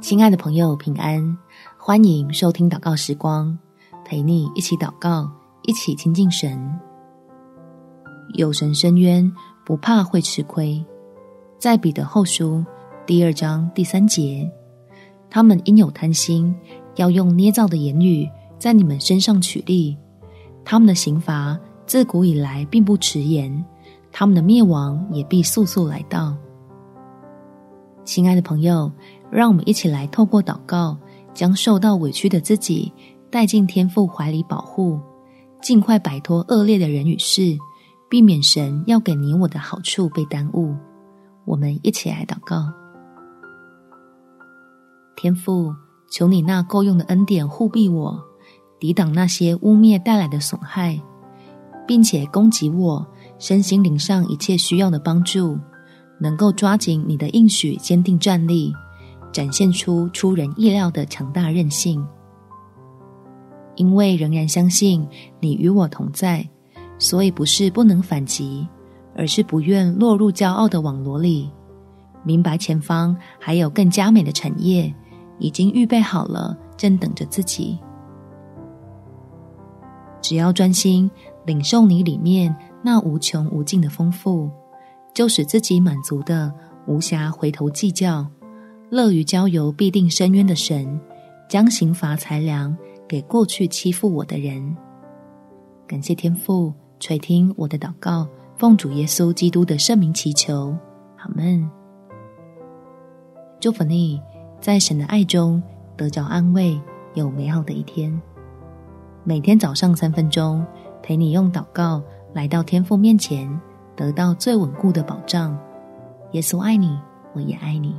亲爱的朋友，平安！欢迎收听祷告时光，陪你一起祷告，一起亲近神。有神伸冤，不怕会吃亏。在彼得后书第二章第三节，他们因有贪心，要用捏造的言语在你们身上取利。他们的刑罚自古以来并不迟延，他们的灭亡也必速速来到。亲爱的朋友，让我们一起来透过祷告，将受到委屈的自己带进天父怀里保护，尽快摆脱恶劣的人与事，避免神要给你我的好处被耽误。我们一起来祷告：天父，求你那够用的恩典护庇我，抵挡那些污蔑带来的损害，并且供给我身心灵上一切需要的帮助。能够抓紧你的应许，坚定站立，展现出出人意料的强大韧性。因为仍然相信你与我同在，所以不是不能反击，而是不愿落入骄傲的网罗里。明白前方还有更加美的产业，已经预备好了，正等着自己。只要专心领受你里面那无穷无尽的丰富。就使自己满足的，无暇回头计较，乐于交由必定深渊的神，将刑罚裁量给过去欺负我的人。感谢天父垂听我的祷告，奉主耶稣基督的圣名祈求，阿们。祝福你，在神的爱中得着安慰，有美好的一天。每天早上三分钟，陪你用祷告来到天父面前。得到最稳固的保障。耶稣爱你，我也爱你。